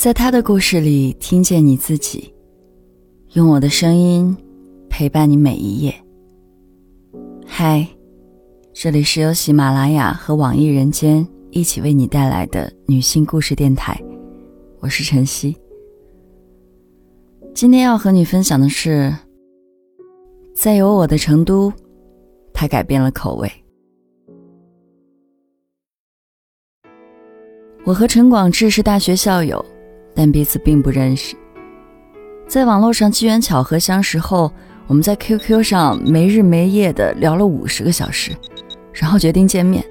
在他的故事里听见你自己，用我的声音陪伴你每一页。嗨，这里是由喜马拉雅和网易人间一起为你带来的女性故事电台，我是晨曦。今天要和你分享的是，在有我的成都，他改变了口味。我和陈广志是大学校友，但彼此并不认识。在网络上机缘巧合相识后，我们在 QQ 上没日没夜的聊了五十个小时，然后决定见面。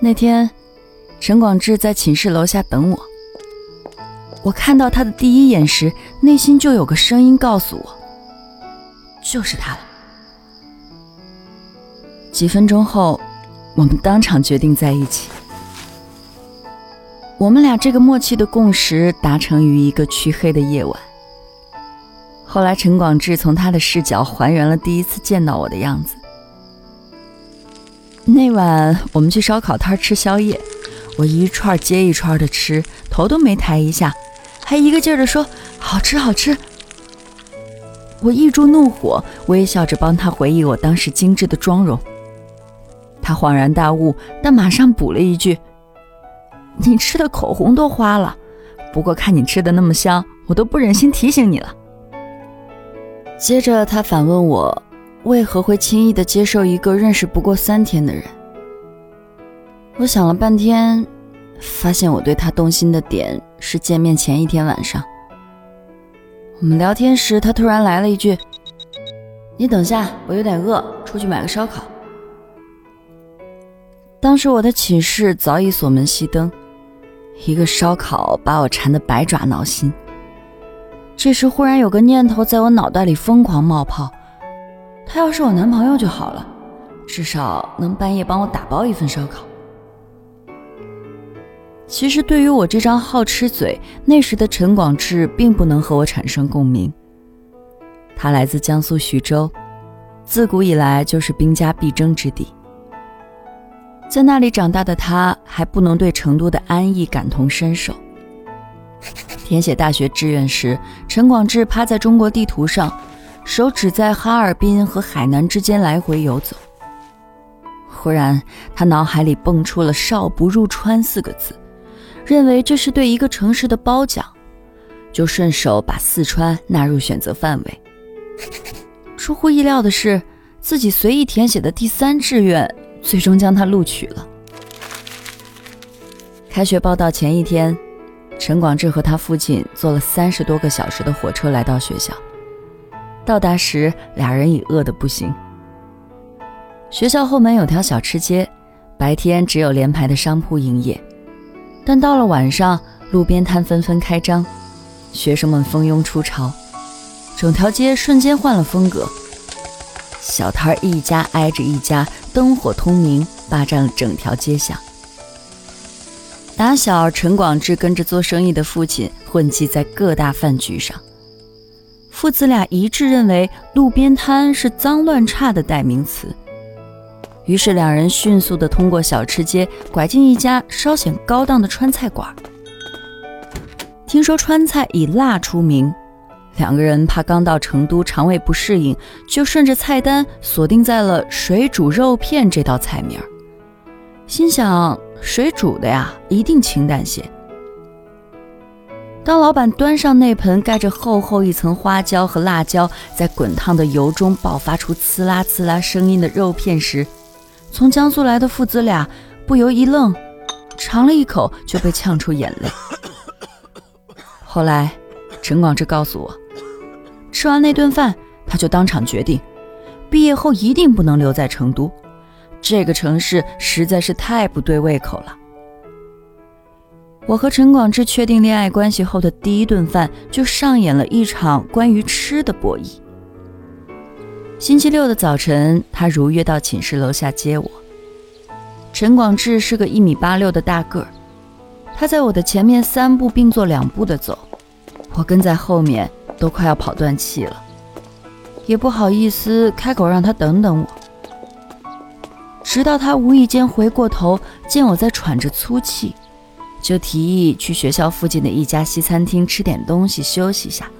那天，陈广志在寝室楼下等我。我看到他的第一眼时，内心就有个声音告诉我：就是他了。几分钟后，我们当场决定在一起。我们俩这个默契的共识达成于一个黢黑的夜晚。后来，陈广志从他的视角还原了第一次见到我的样子。那晚，我们去烧烤摊吃宵夜，我一串接一串的吃，头都没抬一下，还一个劲儿的说好吃好吃。我抑住怒火，微笑着帮他回忆我当时精致的妆容。他恍然大悟，但马上补了一句。你吃的口红都花了，不过看你吃的那么香，我都不忍心提醒你了。接着他反问我，为何会轻易的接受一个认识不过三天的人？我想了半天，发现我对他动心的点是见面前一天晚上。我们聊天时，他突然来了一句：“你等下，我有点饿，出去买个烧烤。”当时我的寝室早已锁门熄灯。一个烧烤把我馋得百爪挠心。这时忽然有个念头在我脑袋里疯狂冒泡：他要是我男朋友就好了，至少能半夜帮我打包一份烧烤。其实对于我这张好吃嘴，那时的陈广志并不能和我产生共鸣。他来自江苏徐州，自古以来就是兵家必争之地。在那里长大的他，还不能对成都的安逸感同身受。填写大学志愿时，陈广志趴在中国地图上，手指在哈尔滨和海南之间来回游走。忽然，他脑海里蹦出了“少不入川”四个字，认为这是对一个城市的褒奖，就顺手把四川纳入选择范围。出乎意料的是，自己随意填写的第三志愿。最终将他录取了。开学报道前一天，陈广志和他父亲坐了三十多个小时的火车来到学校。到达时，俩人已饿得不行。学校后门有条小吃街，白天只有连排的商铺营业，但到了晚上，路边摊纷纷开张，学生们蜂拥出潮，整条街瞬间换了风格。小摊儿一家挨着一家。灯火通明，霸占了整条街巷。打小，陈广志跟着做生意的父亲混迹在各大饭局上，父子俩一致认为路边摊是脏乱差的代名词。于是，两人迅速地通过小吃街，拐进一家稍显高档的川菜馆。听说川菜以辣出名。两个人怕刚到成都肠胃不适应，就顺着菜单锁定在了水煮肉片这道菜名儿心想水煮的呀，一定清淡些。当老板端上那盆盖着厚厚一层花椒和辣椒，在滚烫的油中爆发出呲啦呲啦声音的肉片时，从江苏来的父子俩不由一愣，尝了一口就被呛出眼泪。后来，陈广志告诉我。吃完那顿饭，他就当场决定，毕业后一定不能留在成都，这个城市实在是太不对胃口了。我和陈广志确定恋爱关系后的第一顿饭，就上演了一场关于吃的博弈。星期六的早晨，他如约到寝室楼下接我。陈广志是个一米八六的大个儿，他在我的前面三步并作两步的走，我跟在后面。都快要跑断气了，也不好意思开口让他等等我。直到他无意间回过头，见我在喘着粗气，就提议去学校附近的一家西餐厅吃点东西休息一下。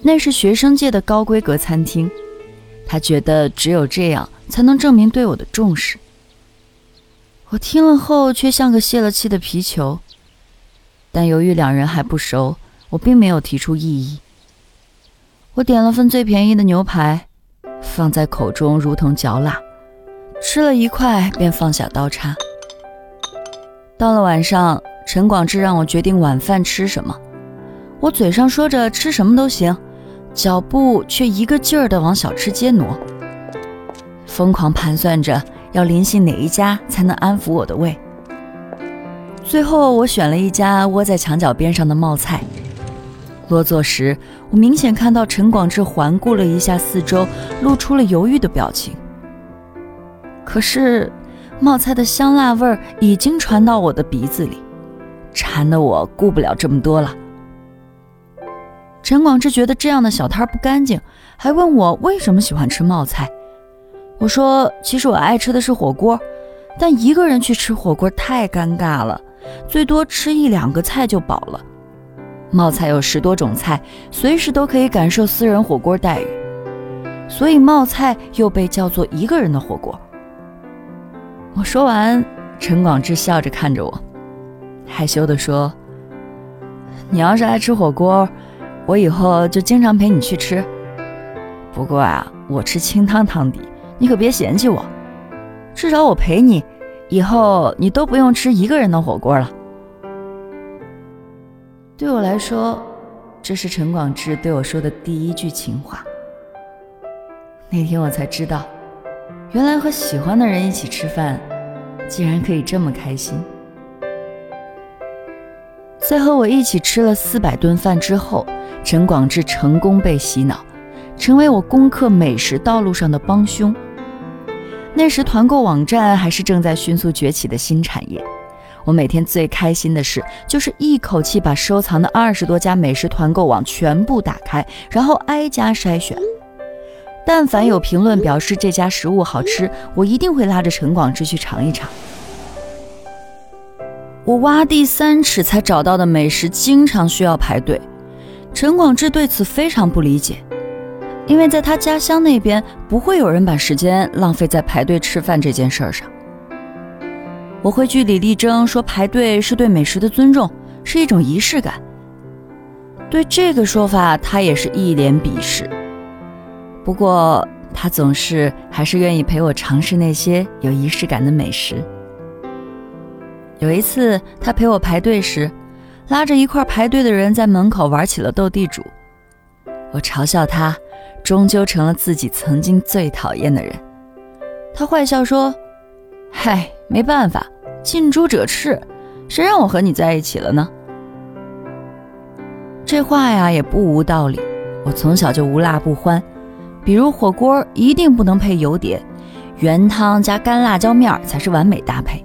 那是学生界的高规格餐厅，他觉得只有这样才能证明对我的重视。我听了后却像个泄了气的皮球，但由于两人还不熟，我并没有提出异议。我点了份最便宜的牛排，放在口中如同嚼蜡，吃了一块便放下刀叉。到了晚上，陈广志让我决定晚饭吃什么，我嘴上说着吃什么都行。脚步却一个劲儿地往小吃街挪，疯狂盘算着要联系哪一家才能安抚我的胃。最后，我选了一家窝在墙角边上的冒菜。落座时，我明显看到陈广志环顾了一下四周，露出了犹豫的表情。可是，冒菜的香辣味儿已经传到我的鼻子里，馋得我顾不了这么多了。陈广志觉得这样的小摊不干净，还问我为什么喜欢吃冒菜。我说：“其实我爱吃的是火锅，但一个人去吃火锅太尴尬了，最多吃一两个菜就饱了。冒菜有十多种菜，随时都可以感受私人火锅待遇，所以冒菜又被叫做一个人的火锅。”我说完，陈广志笑着看着我，害羞地说：“你要是爱吃火锅。”我以后就经常陪你去吃，不过啊，我吃清汤汤底，你可别嫌弃我。至少我陪你，以后你都不用吃一个人的火锅了。对我来说，这是陈广志对我说的第一句情话。那天我才知道，原来和喜欢的人一起吃饭，竟然可以这么开心。在和我一起吃了四百顿饭之后。陈广志成功被洗脑，成为我攻克美食道路上的帮凶。那时团购网站还是正在迅速崛起的新产业，我每天最开心的事就是一口气把收藏的二十多家美食团购网全部打开，然后挨家筛选。但凡有评论表示这家食物好吃，我一定会拉着陈广志去尝一尝。我挖地三尺才找到的美食，经常需要排队。陈广志对此非常不理解，因为在他家乡那边不会有人把时间浪费在排队吃饭这件事上。我会据理力争，说排队是对美食的尊重，是一种仪式感。对这个说法，他也是一脸鄙视。不过他总是还是愿意陪我尝试那些有仪式感的美食。有一次，他陪我排队时。拉着一块排队的人在门口玩起了斗地主，我嘲笑他，终究成了自己曾经最讨厌的人。他坏笑说：“嗨，没办法，近朱者赤，谁让我和你在一起了呢？”这话呀也不无道理。我从小就无辣不欢，比如火锅一定不能配油碟，原汤加干辣椒面才是完美搭配。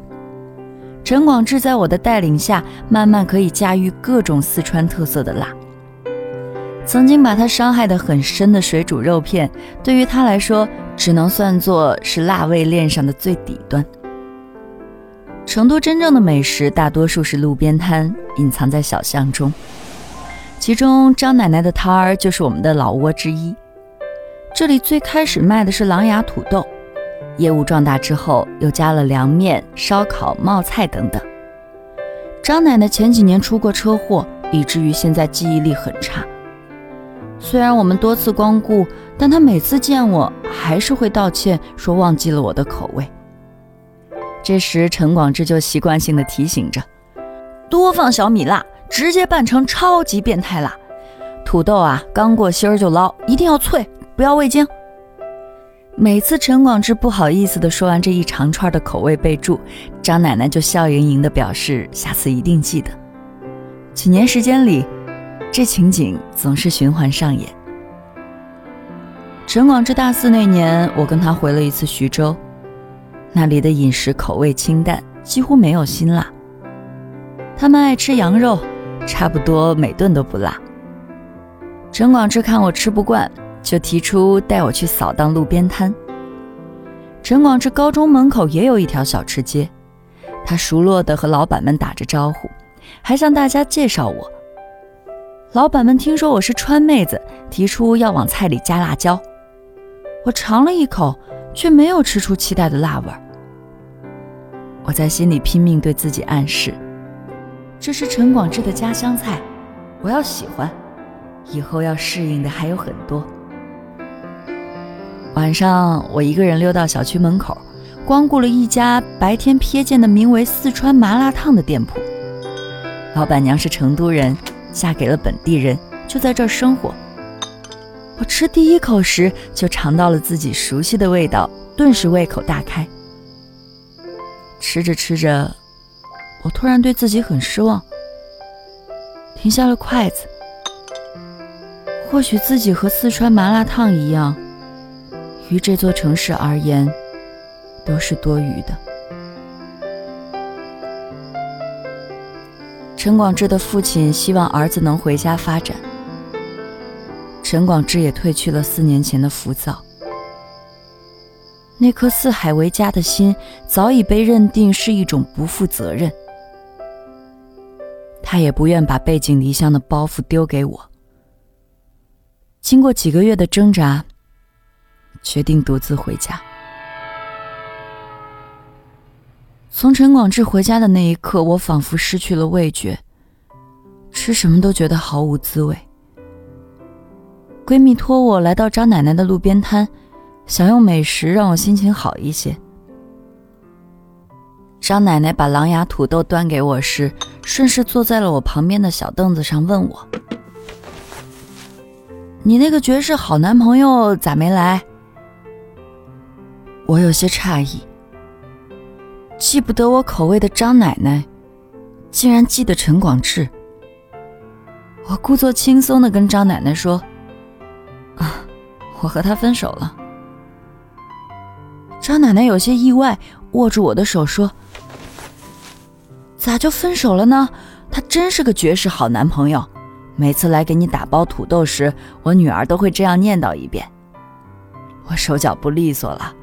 陈广志在我的带领下，慢慢可以驾驭各种四川特色的辣。曾经把他伤害得很深的水煮肉片，对于他来说，只能算作是辣味链上的最底端。成都真正的美食，大多数是路边摊，隐藏在小巷中。其中，张奶奶的摊儿就是我们的老窝之一。这里最开始卖的是狼牙土豆。业务壮大之后，又加了凉面、烧烤、冒菜等等。张奶奶前几年出过车祸，以至于现在记忆力很差。虽然我们多次光顾，但她每次见我还是会道歉，说忘记了我的口味。这时陈广志就习惯性的提醒着：多放小米辣，直接拌成超级变态辣。土豆啊，刚过芯儿就捞，一定要脆，不要味精。每次陈广志不好意思的说完这一长串的口味备注，张奶奶就笑盈盈的表示下次一定记得。几年时间里，这情景总是循环上演。陈广志大四那年，我跟他回了一次徐州，那里的饮食口味清淡，几乎没有辛辣。他们爱吃羊肉，差不多每顿都不辣。陈广志看我吃不惯。就提出带我去扫荡路边摊。陈广志高中门口也有一条小吃街，他熟络地和老板们打着招呼，还向大家介绍我。老板们听说我是川妹子，提出要往菜里加辣椒。我尝了一口，却没有吃出期待的辣味儿。我在心里拼命对自己暗示，这是陈广志的家乡菜，我要喜欢，以后要适应的还有很多。晚上，我一个人溜到小区门口，光顾了一家白天瞥见的名为“四川麻辣烫”的店铺。老板娘是成都人。嫁给了本地人，就在这儿生活。我吃第一口时就尝到了自己熟悉的味道，顿时胃口大开。吃着吃着，我突然对自己很失望，停下了筷子。或许自己和四川麻辣烫一样，于这座城市而言，都是多余的。陈广志的父亲希望儿子能回家发展，陈广志也褪去了四年前的浮躁。那颗四海为家的心早已被认定是一种不负责任，他也不愿把背井离乡的包袱丢给我。经过几个月的挣扎，决定独自回家。从陈广志回家的那一刻，我仿佛失去了味觉，吃什么都觉得毫无滋味。闺蜜托我来到张奶奶的路边摊，想用美食让我心情好一些。张奶奶把狼牙土豆端给我时，顺势坐在了我旁边的小凳子上，问我：“你那个绝世好男朋友咋没来？”我有些诧异。记不得我口味的张奶奶，竟然记得陈广志。我故作轻松的跟张奶奶说：“，我和他分手了。”张奶奶有些意外，握住我的手说：“咋就分手了呢？他真是个绝世好男朋友，每次来给你打包土豆时，我女儿都会这样念叨一遍。”我手脚不利索了。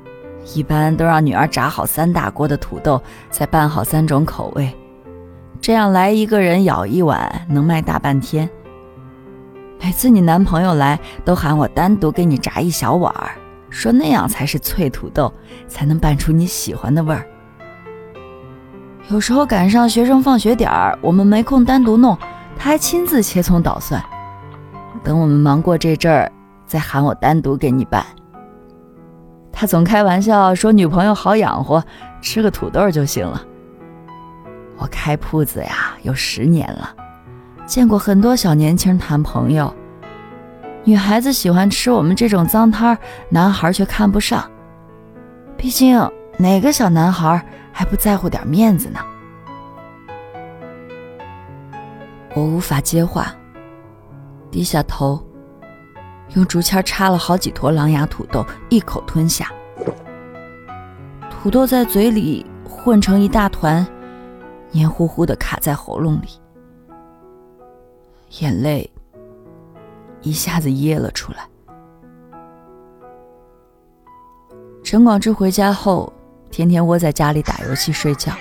一般都让女儿炸好三大锅的土豆，再拌好三种口味，这样来一个人舀一碗，能卖大半天。每次你男朋友来，都喊我单独给你炸一小碗儿，说那样才是脆土豆，才能拌出你喜欢的味儿。有时候赶上学生放学点儿，我们没空单独弄，他还亲自切葱捣蒜，等我们忙过这阵儿，再喊我单独给你拌。他总开玩笑说女朋友好养活，吃个土豆就行了。我开铺子呀有十年了，见过很多小年轻谈朋友，女孩子喜欢吃我们这种脏摊儿，男孩却看不上。毕竟哪个小男孩还不在乎点面子呢？我无法接话，低下头。用竹签插了好几坨狼牙土豆，一口吞下。土豆在嘴里混成一大团，黏糊糊的卡在喉咙里，眼泪一下子噎了出来。陈广志回家后，天天窝在家里打游戏睡觉。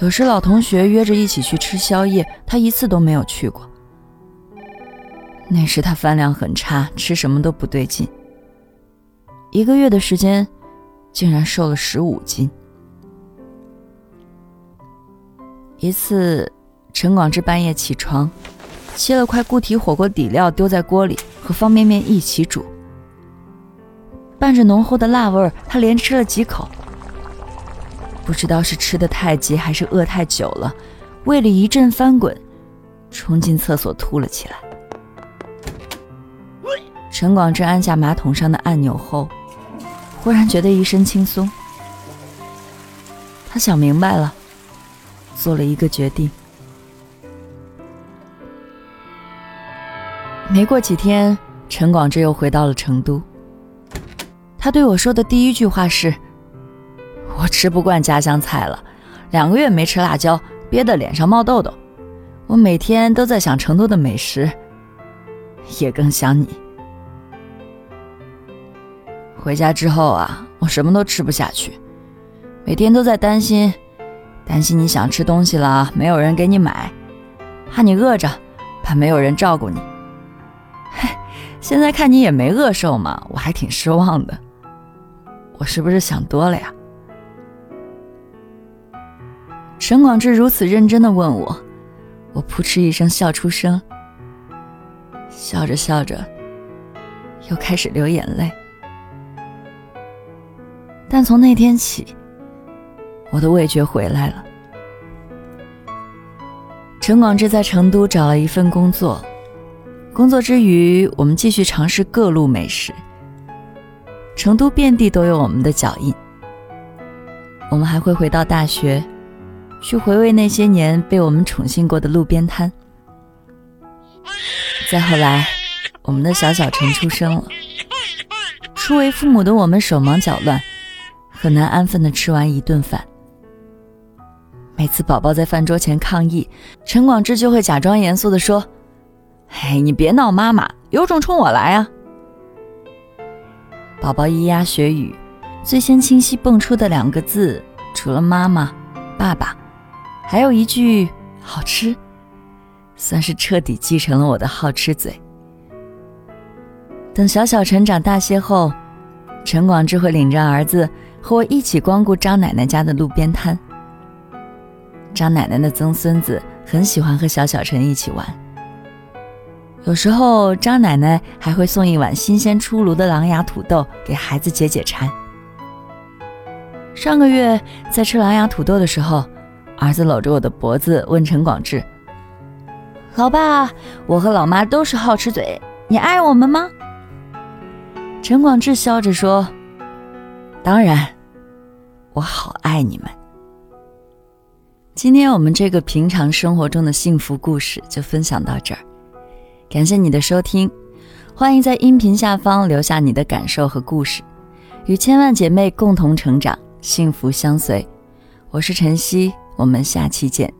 有时老同学约着一起去吃宵夜，他一次都没有去过。那时他饭量很差，吃什么都不对劲。一个月的时间，竟然瘦了十五斤。一次，陈广志半夜起床，切了块固体火锅底料丢在锅里，和方便面一起煮，伴着浓厚的辣味儿，他连吃了几口。不知道是吃的太急，还是饿太久了，胃里一阵翻滚，冲进厕所吐了起来。陈广志按下马桶上的按钮后，忽然觉得一身轻松。他想明白了，做了一个决定。没过几天，陈广志又回到了成都。他对我说的第一句话是：“我吃不惯家乡菜了，两个月没吃辣椒，憋得脸上冒痘痘。我每天都在想成都的美食，也更想你。”回家之后啊，我什么都吃不下去，每天都在担心担心你想吃东西了没有人给你买，怕你饿着，怕没有人照顾你。嘿，现在看你也没饿瘦嘛，我还挺失望的。我是不是想多了呀？陈广志如此认真的问我，我扑哧一声笑出声，笑着笑着，又开始流眼泪。但从那天起，我的味觉回来了。陈广志在成都找了一份工作，工作之余，我们继续尝试各路美食。成都遍地都有我们的脚印，我们还会回到大学，去回味那些年被我们宠幸过的路边摊。再后来，我们的小小陈出生了，初为父母的我们手忙脚乱。很难安分的吃完一顿饭。每次宝宝在饭桌前抗议，陈广志就会假装严肃的说：“嘿，你别闹，妈妈有种冲我来啊！”宝宝咿呀学语，最先清晰蹦出的两个字，除了妈妈、爸爸，还有一句“好吃”，算是彻底继承了我的好吃嘴。等小小陈长大些后，陈广志会领着儿子。和我一起光顾张奶奶家的路边摊。张奶奶的曾孙子很喜欢和小小陈一起玩，有时候张奶奶还会送一碗新鲜出炉的狼牙土豆给孩子解解馋。上个月在吃狼牙土豆的时候，儿子搂着我的脖子问陈广志：“老爸，我和老妈都是好吃嘴，你爱我们吗？”陈广志笑着说：“当然。”我好爱你们。今天我们这个平常生活中的幸福故事就分享到这儿，感谢你的收听，欢迎在音频下方留下你的感受和故事，与千万姐妹共同成长，幸福相随。我是晨曦，我们下期见。